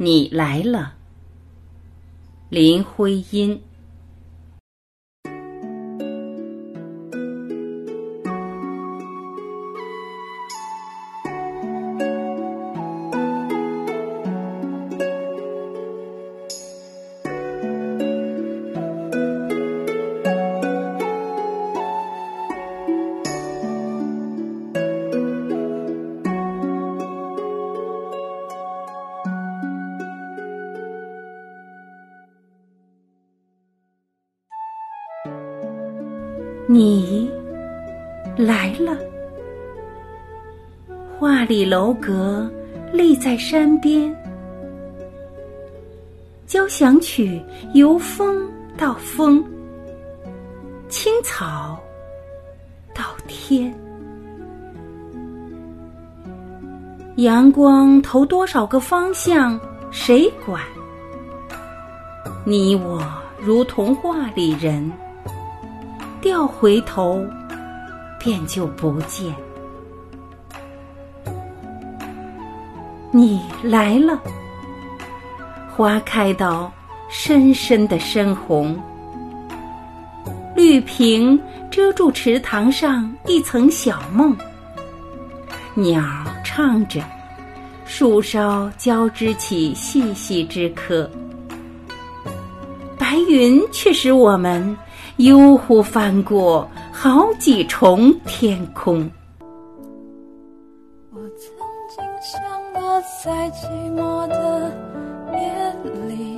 你来了，林徽因。你来了，画里楼阁立在山边，交响曲由风到风，青草到天，阳光投多少个方向，谁管？你我如童话里人。调回头，便就不见。你来了，花开到深深的深红，绿萍遮住池塘上一层小梦。鸟唱着，树梢交织起细细枝柯，白云却使我们。悠忽翻过好几重天空。我曾经想过，在寂寞的夜里，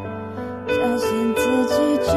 发现自己